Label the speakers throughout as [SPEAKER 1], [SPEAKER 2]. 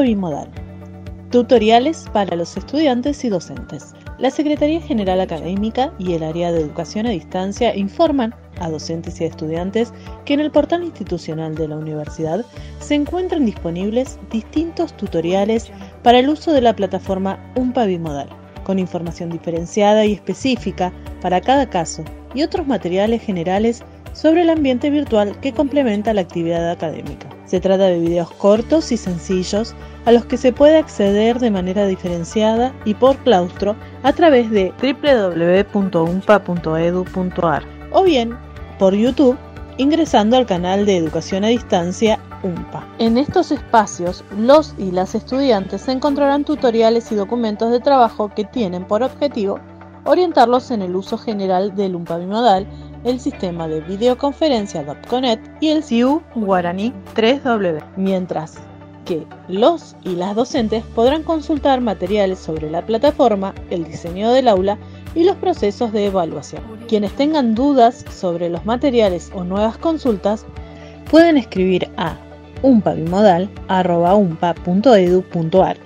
[SPEAKER 1] Bimodal. Tutoriales para los estudiantes y docentes. La Secretaría General Académica y el Área de Educación a Distancia informan a docentes y estudiantes que en el portal institucional de la universidad se encuentran disponibles distintos tutoriales para el uso de la plataforma UMPA Bimodal, con información diferenciada y específica para cada caso y otros materiales generales sobre el ambiente virtual que complementa la actividad académica. Se trata de videos cortos y sencillos a los que se puede acceder de manera diferenciada y por claustro a través de www.umpa.edu.ar o bien por YouTube ingresando al canal de Educación a Distancia UMPA. En estos espacios, los y las estudiantes encontrarán tutoriales y documentos de trabajo que tienen por objetivo orientarlos en el uso general del UMPA bimodal, el sistema de videoconferencia .conet y el CIU Guaraní 3W, mientras que los y las docentes podrán consultar materiales sobre la plataforma, el diseño del aula y los procesos de evaluación. Quienes tengan dudas sobre los materiales o nuevas consultas pueden escribir a umpabimodal.umpa.edu.ar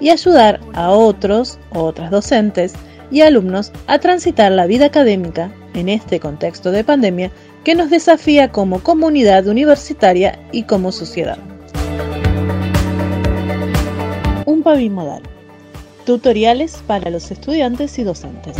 [SPEAKER 1] y ayudar a otros o otras docentes y alumnos a transitar la vida académica en este contexto de pandemia que nos desafía como comunidad universitaria y como sociedad. Un Bimodal. Tutoriales para los estudiantes y docentes.